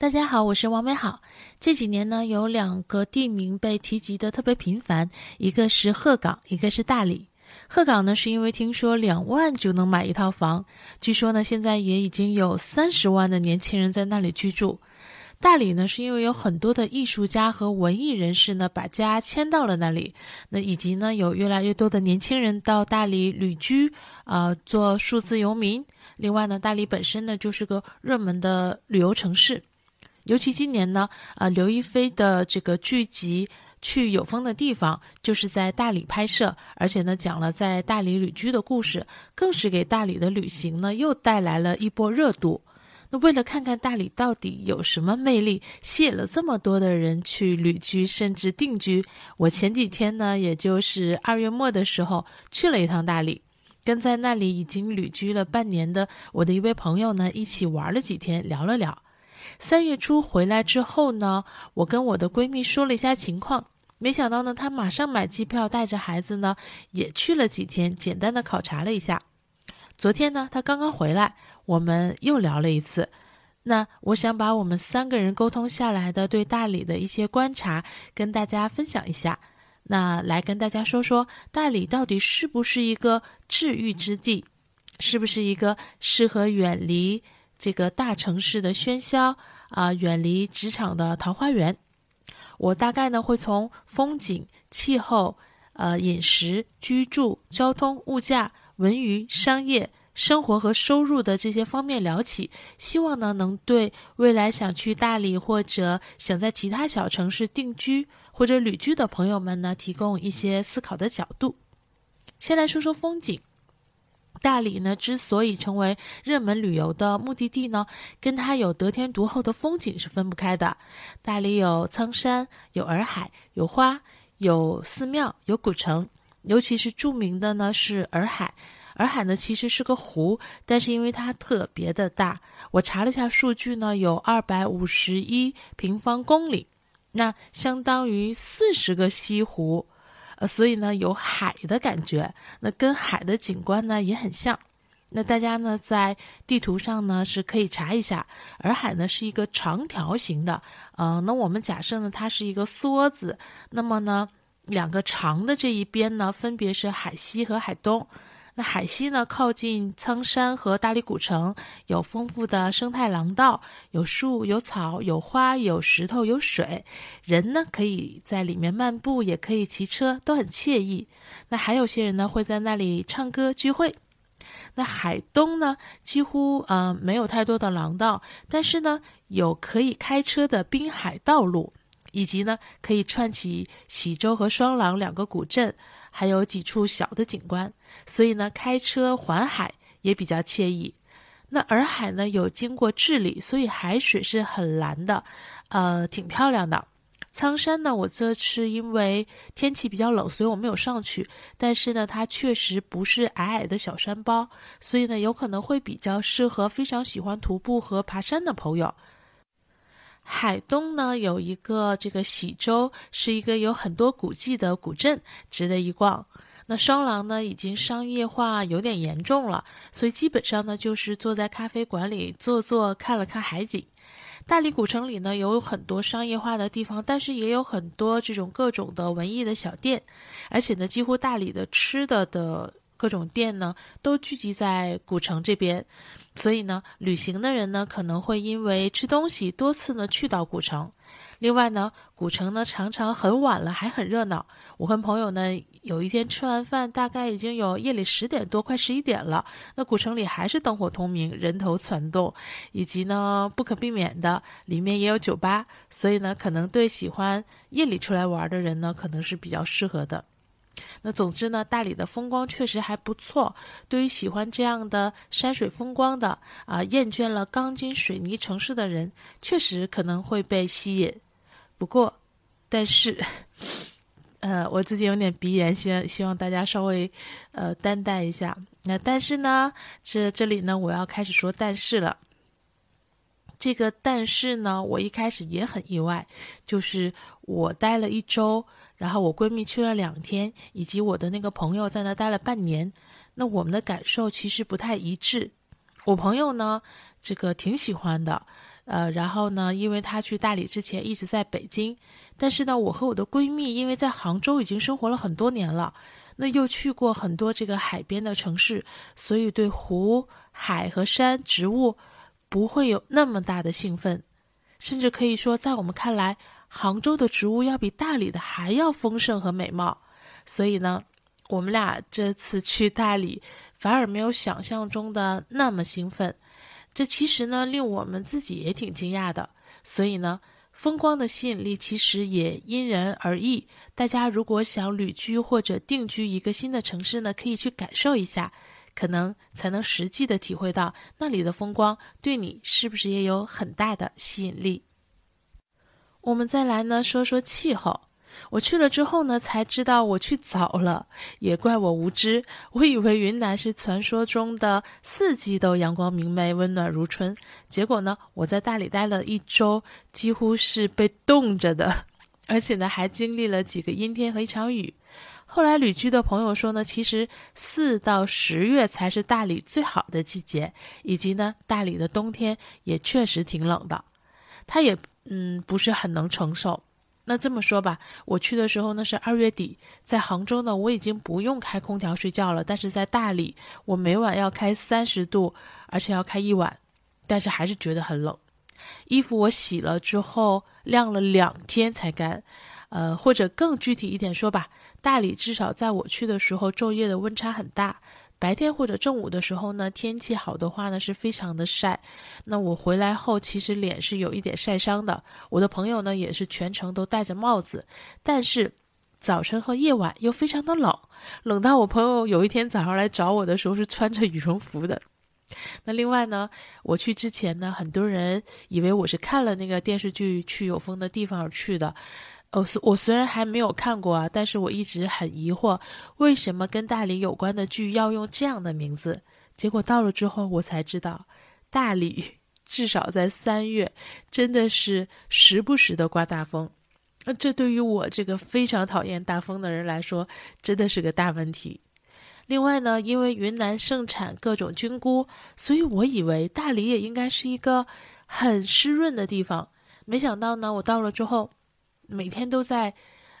大家好，我是王美好。这几年呢，有两个地名被提及的特别频繁，一个是鹤岗，一个是大理。鹤岗呢，是因为听说两万就能买一套房，据说呢，现在也已经有三十万的年轻人在那里居住。大理呢，是因为有很多的艺术家和文艺人士呢，把家迁到了那里，那以及呢，有越来越多的年轻人到大理旅居，啊，做数字游民。另外呢，大理本身呢，就是个热门的旅游城市。尤其今年呢，呃，刘亦菲的这个剧集《去有风的地方》就是在大理拍摄，而且呢，讲了在大理旅居的故事，更是给大理的旅行呢又带来了一波热度。那为了看看大理到底有什么魅力，吸引了这么多的人去旅居甚至定居，我前几天呢，也就是二月末的时候去了一趟大理，跟在那里已经旅居了半年的我的一位朋友呢一起玩了几天，聊了聊。三月初回来之后呢，我跟我的闺蜜说了一下情况，没想到呢，她马上买机票，带着孩子呢，也去了几天，简单的考察了一下。昨天呢，她刚刚回来，我们又聊了一次。那我想把我们三个人沟通下来的对大理的一些观察跟大家分享一下。那来跟大家说说，大理到底是不是一个治愈之地，是不是一个适合远离？这个大城市的喧嚣啊，远离职场的桃花源。我大概呢会从风景、气候、呃饮食、居住、交通、物价、文娱、商业、生活和收入的这些方面聊起，希望呢能对未来想去大理或者想在其他小城市定居或者旅居的朋友们呢提供一些思考的角度。先来说说风景。大理呢，之所以成为热门旅游的目的地呢，跟它有得天独厚的风景是分不开的。大理有苍山，有洱海，有花，有寺庙，有古城。尤其是著名的呢是洱海。洱海呢其实是个湖，但是因为它特别的大，我查了一下数据呢，有二百五十一平方公里，那相当于四十个西湖。呃，所以呢，有海的感觉，那跟海的景观呢也很像。那大家呢在地图上呢是可以查一下，洱海呢是一个长条形的，呃，那我们假设呢它是一个梭子，那么呢两个长的这一边呢分别是海西和海东。那海西呢，靠近苍山和大理古城，有丰富的生态廊道，有树、有草、有花、有石头、有水，人呢可以在里面漫步，也可以骑车，都很惬意。那还有些人呢会在那里唱歌聚会。那海东呢，几乎呃没有太多的廊道，但是呢有可以开车的滨海道路，以及呢可以串起喜洲和双廊两个古镇。还有几处小的景观，所以呢，开车环海也比较惬意。那洱海呢，有经过治理，所以海水是很蓝的，呃，挺漂亮的。苍山呢，我这是因为天气比较冷，所以我没有上去。但是呢，它确实不是矮矮的小山包，所以呢，有可能会比较适合非常喜欢徒步和爬山的朋友。海东呢有一个这个喜洲，是一个有很多古迹的古镇，值得一逛。那双廊呢已经商业化有点严重了，所以基本上呢就是坐在咖啡馆里坐坐，看了看海景。大理古城里呢有很多商业化的地方，但是也有很多这种各种的文艺的小店，而且呢几乎大理的吃的的。各种店呢都聚集在古城这边，所以呢，旅行的人呢可能会因为吃东西多次呢去到古城。另外呢，古城呢常常很晚了还很热闹。我跟朋友呢有一天吃完饭，大概已经有夜里十点多，快十一点了，那古城里还是灯火通明，人头攒动，以及呢不可避免的里面也有酒吧，所以呢，可能对喜欢夜里出来玩的人呢，可能是比较适合的。那总之呢，大理的风光确实还不错。对于喜欢这样的山水风光的啊，厌倦了钢筋水泥城市的人，确实可能会被吸引。不过，但是，呃，我最近有点鼻炎，希望希望大家稍微呃担待一下。那但是呢，这这里呢，我要开始说但是了。这个但是呢，我一开始也很意外，就是我待了一周。然后我闺蜜去了两天，以及我的那个朋友在那待了半年，那我们的感受其实不太一致。我朋友呢，这个挺喜欢的，呃，然后呢，因为她去大理之前一直在北京，但是呢，我和我的闺蜜因为在杭州已经生活了很多年了，那又去过很多这个海边的城市，所以对湖、海和山、植物不会有那么大的兴奋，甚至可以说，在我们看来，杭州的植物要比大理的还要丰盛和美貌。所以呢，我们俩这次去大理反而没有想象中的那么兴奋。这其实呢，令我们自己也挺惊讶的。所以呢，风光的吸引力其实也因人而异。大家如果想旅居或者定居一个新的城市呢，可以去感受一下，可能才能实际的体会到那里的风光对你是不是也有很大的吸引力。我们再来呢，说说气候。我去了之后呢，才知道我去早了，也怪我无知。我以为云南是传说中的四季都阳光明媚、温暖如春，结果呢，我在大理待了一周，几乎是被冻着的，而且呢，还经历了几个阴天和一场雨。后来旅居的朋友说呢，其实四到十月才是大理最好的季节，以及呢，大理的冬天也确实挺冷的，他也嗯不是很能承受。那这么说吧，我去的时候呢是二月底，在杭州呢我已经不用开空调睡觉了，但是在大理我每晚要开三十度，而且要开一晚，但是还是觉得很冷。衣服我洗了之后晾了两天才干，呃，或者更具体一点说吧，大理至少在我去的时候昼夜的温差很大。白天或者正午的时候呢，天气好的话呢，是非常的晒。那我回来后，其实脸是有一点晒伤的。我的朋友呢，也是全程都戴着帽子，但是早晨和夜晚又非常的冷，冷到我朋友有一天早上来找我的时候是穿着羽绒服的。那另外呢，我去之前呢，很多人以为我是看了那个电视剧《去有风的地方》去的。哦，我虽然还没有看过啊，但是我一直很疑惑，为什么跟大理有关的剧要用这样的名字？结果到了之后，我才知道，大理至少在三月真的是时不时的刮大风，那这对于我这个非常讨厌大风的人来说，真的是个大问题。另外呢，因为云南盛产各种菌菇，所以我以为大理也应该是一个很湿润的地方，没想到呢，我到了之后。每天都在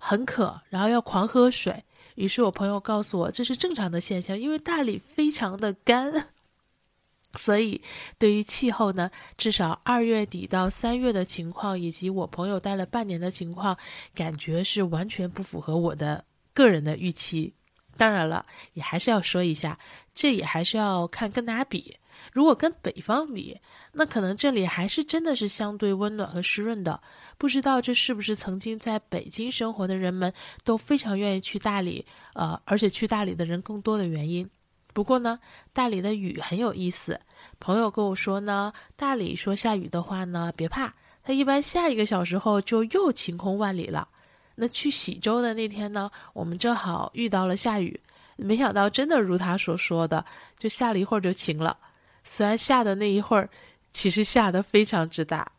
很渴，然后要狂喝水。于是我朋友告诉我，这是正常的现象，因为大理非常的干。所以对于气候呢，至少二月底到三月的情况，以及我朋友待了半年的情况，感觉是完全不符合我的个人的预期。当然了，也还是要说一下，这也还是要看跟哪比。如果跟北方比，那可能这里还是真的是相对温暖和湿润的。不知道这是不是曾经在北京生活的人们都非常愿意去大理，呃，而且去大理的人更多的原因。不过呢，大理的雨很有意思。朋友跟我说呢，大理说下雨的话呢，别怕，它一般下一个小时后就又晴空万里了。那去喜洲的那天呢，我们正好遇到了下雨，没想到真的如他所说的，就下了一会儿就晴了。虽然下的那一会儿，其实下的非常之大，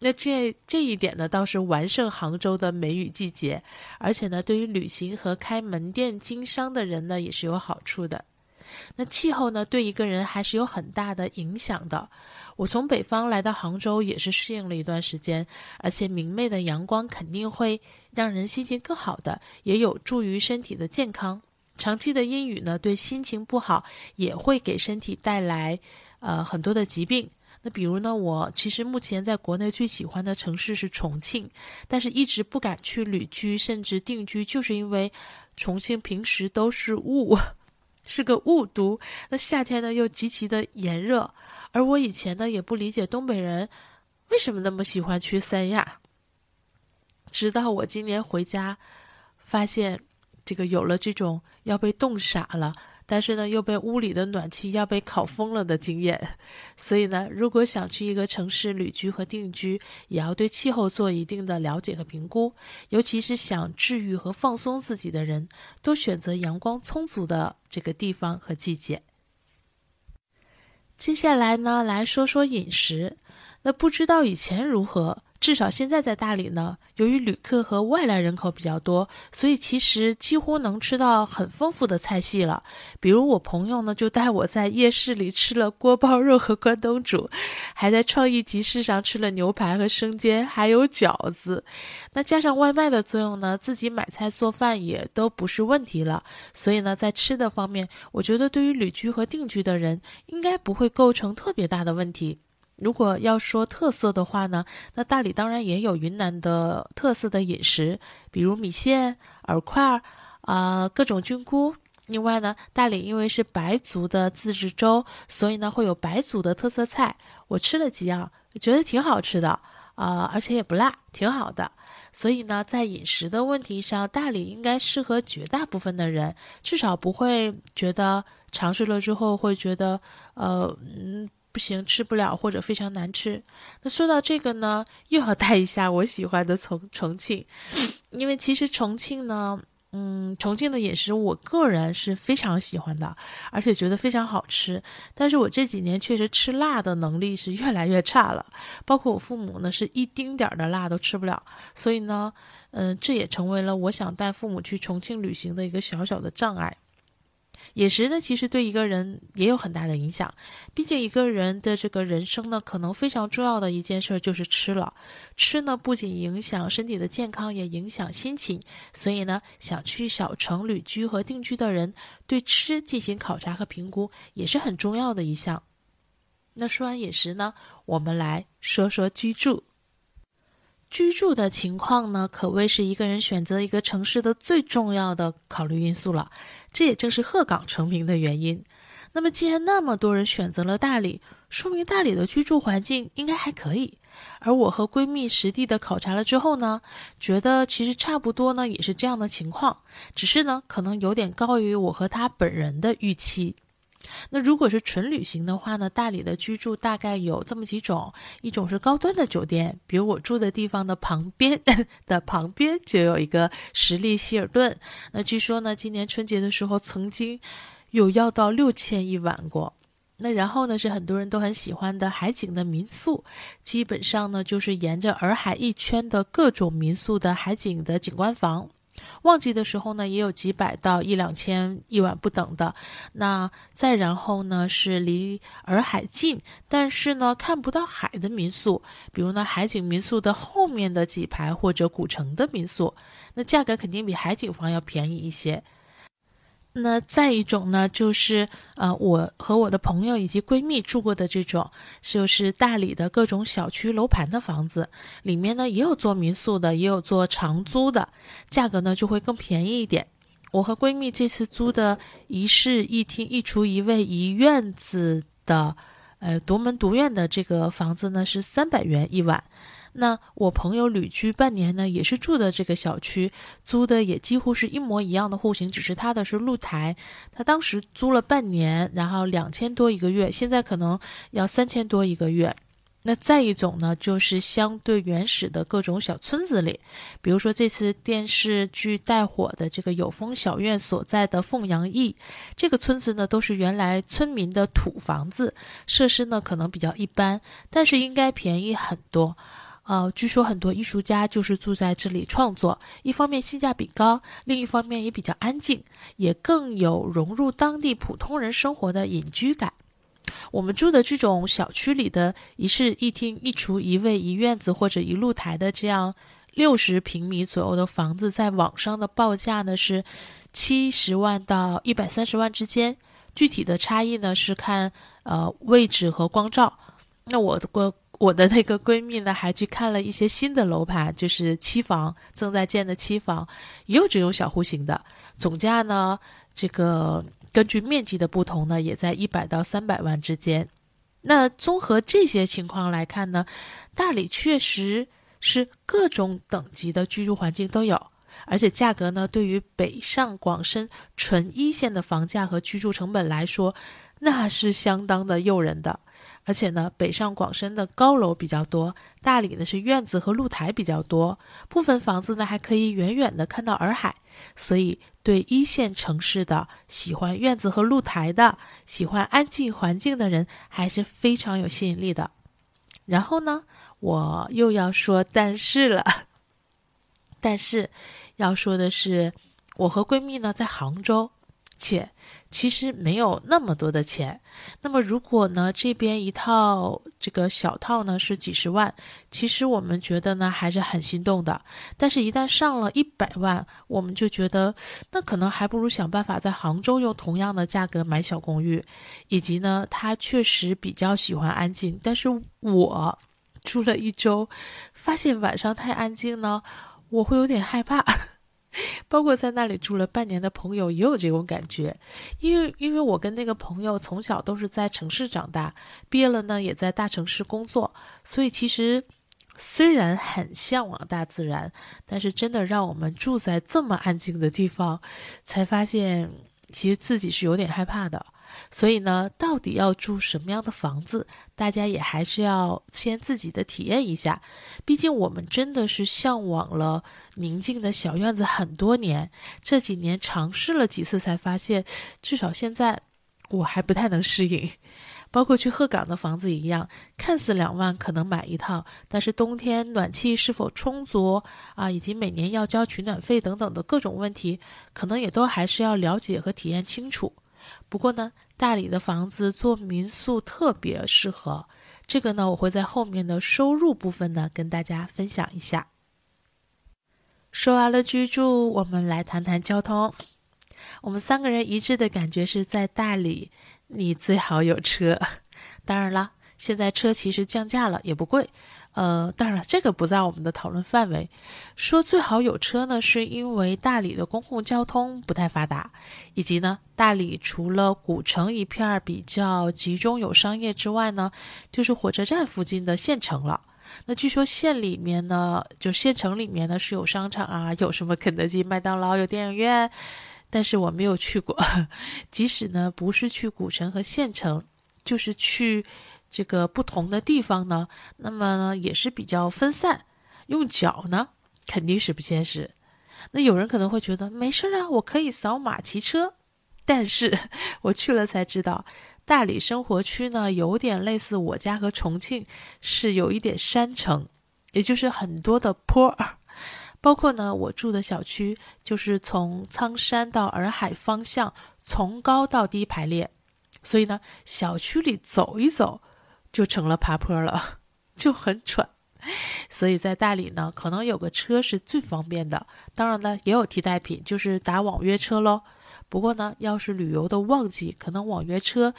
那这这一点呢，倒是完胜杭州的梅雨季节，而且呢，对于旅行和开门店经商的人呢，也是有好处的。那气候呢，对一个人还是有很大的影响的。我从北方来到杭州，也是适应了一段时间，而且明媚的阳光肯定会让人心情更好的，也有助于身体的健康。长期的阴雨呢，对心情不好，也会给身体带来。呃，很多的疾病。那比如呢，我其实目前在国内最喜欢的城市是重庆，但是一直不敢去旅居，甚至定居，就是因为重庆平时都是雾，是个雾都。那夏天呢又极其的炎热，而我以前呢也不理解东北人为什么那么喜欢去三亚。直到我今年回家，发现这个有了这种要被冻傻了。但是呢，又被屋里的暖气要被烤疯了的经验，所以呢，如果想去一个城市旅居和定居，也要对气候做一定的了解和评估。尤其是想治愈和放松自己的人，多选择阳光充足的这个地方和季节。接下来呢，来说说饮食。那不知道以前如何，至少现在在大理呢，由于旅客和外来人口比较多，所以其实几乎能吃到很丰富的菜系了。比如我朋友呢，就带我在夜市里吃了锅包肉和关东煮，还在创意集市上吃了牛排和生煎，还有饺子。那加上外卖的作用呢，自己买菜做饭也都不是问题了。所以呢，在吃的方面，我觉得对于旅居和定居的人，应该不会构成特别大的问题。如果要说特色的话呢，那大理当然也有云南的特色的饮食，比如米线、饵块儿，啊，各种菌菇。另外呢，大理因为是白族的自治州，所以呢会有白族的特色菜。我吃了几样，觉得挺好吃的，啊，而且也不辣，挺好的。所以呢，在饮食的问题上，大理应该适合绝大部分的人，至少不会觉得尝试了之后会觉得，呃，嗯。不行，吃不了或者非常难吃。那说到这个呢，又要带一下我喜欢的重重庆，因为其实重庆呢，嗯，重庆的饮食我个人是非常喜欢的，而且觉得非常好吃。但是我这几年确实吃辣的能力是越来越差了，包括我父母呢，是一丁点儿的辣都吃不了。所以呢，嗯，这也成为了我想带父母去重庆旅行的一个小小的障碍。饮食呢，其实对一个人也有很大的影响。毕竟一个人的这个人生呢，可能非常重要的一件事就是吃了。吃呢，不仅影响身体的健康，也影响心情。所以呢，想去小城旅居和定居的人，对吃进行考察和评估，也是很重要的一项。那说完饮食呢，我们来说说居住。居住的情况呢，可谓是一个人选择一个城市的最重要的考虑因素了。这也正是鹤岗成名的原因。那么，既然那么多人选择了大理，说明大理的居住环境应该还可以。而我和闺蜜实地的考察了之后呢，觉得其实差不多呢，也是这样的情况，只是呢，可能有点高于我和她本人的预期。那如果是纯旅行的话呢，大理的居住大概有这么几种，一种是高端的酒店，比如我住的地方的旁边 的旁边就有一个实力希尔顿，那据说呢，今年春节的时候曾经有要到六千一晚过。那然后呢，是很多人都很喜欢的海景的民宿，基本上呢就是沿着洱海一圈的各种民宿的海景的景观房。旺季的时候呢，也有几百到一两千一晚不等的。那再然后呢，是离洱海近，但是呢看不到海的民宿，比如呢海景民宿的后面的几排或者古城的民宿，那价格肯定比海景房要便宜一些。那再一种呢，就是呃，我和我的朋友以及闺蜜住过的这种，就是大理的各种小区楼盘的房子，里面呢也有做民宿的，也有做长租的，价格呢就会更便宜一点。我和闺蜜这次租的一室一厅一厨一卫一院子的，呃，独门独院的这个房子呢是三百元一晚。那我朋友旅居半年呢，也是住的这个小区，租的也几乎是一模一样的户型，只是他的是露台。他当时租了半年，然后两千多一个月，现在可能要三千多一个月。那再一种呢，就是相对原始的各种小村子里，比如说这次电视剧带火的这个有风小院所在的凤阳驿，这个村子呢都是原来村民的土房子，设施呢可能比较一般，但是应该便宜很多。呃，据说很多艺术家就是住在这里创作，一方面性价比高，另一方面也比较安静，也更有融入当地普通人生活的隐居感。我们住的这种小区里的一室一厅一厨一卫一院子或者一露台的这样六十平米左右的房子，在网上的报价呢是七十万到一百三十万之间，具体的差异呢是看呃位置和光照。那我的过。我的那个闺蜜呢，还去看了一些新的楼盘，就是期房正在建的期房，也有这种小户型的，总价呢，这个根据面积的不同呢，也在一百到三百万之间。那综合这些情况来看呢，大理确实是各种等级的居住环境都有，而且价格呢，对于北上广深纯一线的房价和居住成本来说，那是相当的诱人的。而且呢，北上广深的高楼比较多，大理呢是院子和露台比较多，部分房子呢还可以远远的看到洱海，所以对一线城市的喜欢院子和露台的、喜欢安静环境的人还是非常有吸引力的。然后呢，我又要说但是了。但是要说的是，我和闺蜜呢在杭州，且。其实没有那么多的钱，那么如果呢这边一套这个小套呢是几十万，其实我们觉得呢还是很心动的。但是，一旦上了一百万，我们就觉得那可能还不如想办法在杭州用同样的价格买小公寓，以及呢他确实比较喜欢安静，但是我住了一周，发现晚上太安静呢，我会有点害怕。包括在那里住了半年的朋友也有这种感觉，因为因为我跟那个朋友从小都是在城市长大，毕业了呢也在大城市工作，所以其实虽然很向往大自然，但是真的让我们住在这么安静的地方，才发现其实自己是有点害怕的。所以呢，到底要住什么样的房子，大家也还是要先自己的体验一下。毕竟我们真的是向往了宁静的小院子很多年，这几年尝试了几次，才发现，至少现在我还不太能适应。包括去鹤岗的房子一样，看似两万可能买一套，但是冬天暖气是否充足啊，以及每年要交取暖费等等的各种问题，可能也都还是要了解和体验清楚。不过呢，大理的房子做民宿特别适合。这个呢，我会在后面的收入部分呢跟大家分享一下。说完了居住，我们来谈谈交通。我们三个人一致的感觉是在大理，你最好有车。当然了，现在车其实降价了，也不贵。呃，当然了，这个不在我们的讨论范围。说最好有车呢，是因为大理的公共交通不太发达，以及呢，大理除了古城一片儿比较集中有商业之外呢，就是火车站附近的县城了。那据说县里面呢，就县城里面呢是有商场啊，有什么肯德基、麦当劳，有电影院，但是我没有去过。即使呢不是去古城和县城，就是去。这个不同的地方呢，那么呢也是比较分散，用脚呢肯定是不现实。那有人可能会觉得没事啊，我可以扫码骑车。但是 我去了才知道，大理生活区呢有点类似我家和重庆，是有一点山城，也就是很多的坡儿。包括呢我住的小区，就是从苍山到洱海方向，从高到低排列，所以呢小区里走一走。就成了爬坡了，就很喘，所以在大理呢，可能有个车是最方便的。当然呢，也有替代品，就是打网约车喽。不过呢，要是旅游的旺季，可能网约车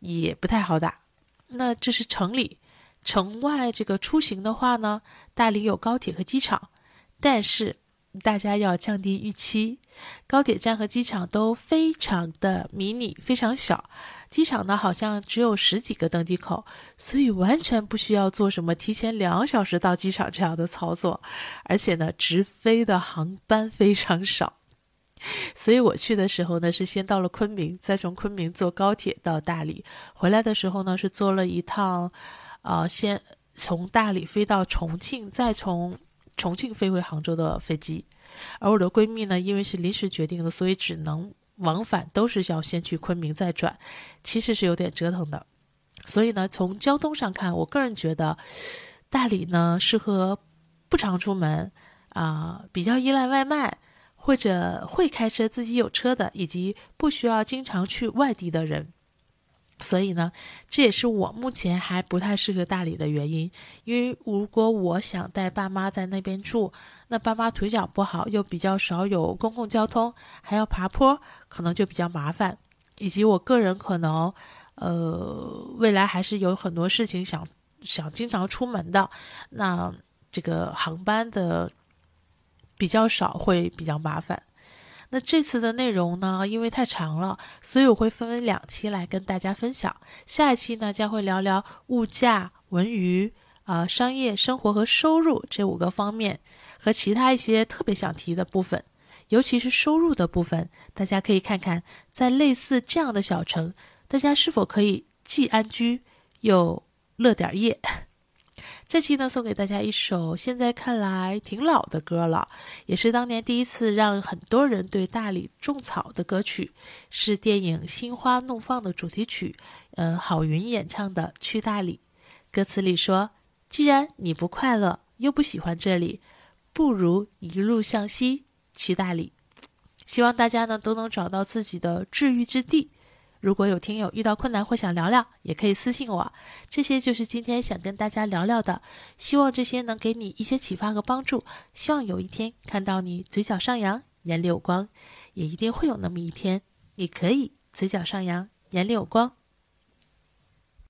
也不太好打。那这是城里，城外这个出行的话呢，大理有高铁和机场，但是。大家要降低预期，高铁站和机场都非常的迷你，非常小。机场呢，好像只有十几个登机口，所以完全不需要做什么提前两小时到机场这样的操作。而且呢，直飞的航班非常少。所以我去的时候呢，是先到了昆明，再从昆明坐高铁到大理。回来的时候呢，是坐了一趟，呃，先从大理飞到重庆，再从。重庆飞回杭州的飞机，而我的闺蜜呢，因为是临时决定的，所以只能往返都是要先去昆明再转，其实是有点折腾的。所以呢，从交通上看，我个人觉得大理呢适合不常出门啊，比较依赖外卖或者会开车自己有车的，以及不需要经常去外地的人。所以呢，这也是我目前还不太适合大理的原因。因为如果我想带爸妈在那边住，那爸妈腿脚不好，又比较少有公共交通，还要爬坡，可能就比较麻烦。以及我个人可能，呃，未来还是有很多事情想想经常出门的，那这个航班的比较少，会比较麻烦。那这次的内容呢，因为太长了，所以我会分为两期来跟大家分享。下一期呢，将会聊聊物价、文娱、啊商业生活和收入这五个方面，和其他一些特别想提的部分，尤其是收入的部分，大家可以看看，在类似这样的小城，大家是否可以既安居又乐点业。这期呢，送给大家一首现在看来挺老的歌了，也是当年第一次让很多人对大理种草的歌曲，是电影《心花怒放》的主题曲，呃，郝云演唱的《去大理》。歌词里说：“既然你不快乐，又不喜欢这里，不如一路向西去大理。希望大家呢都能找到自己的治愈之地。如果有听友遇到困难或想聊聊，也可以私信我。这些就是今天想跟大家聊聊的，希望这些能给你一些启发和帮助。希望有一天看到你嘴角上扬，眼里有光，也一定会有那么一天，你可以嘴角上扬，眼里有光。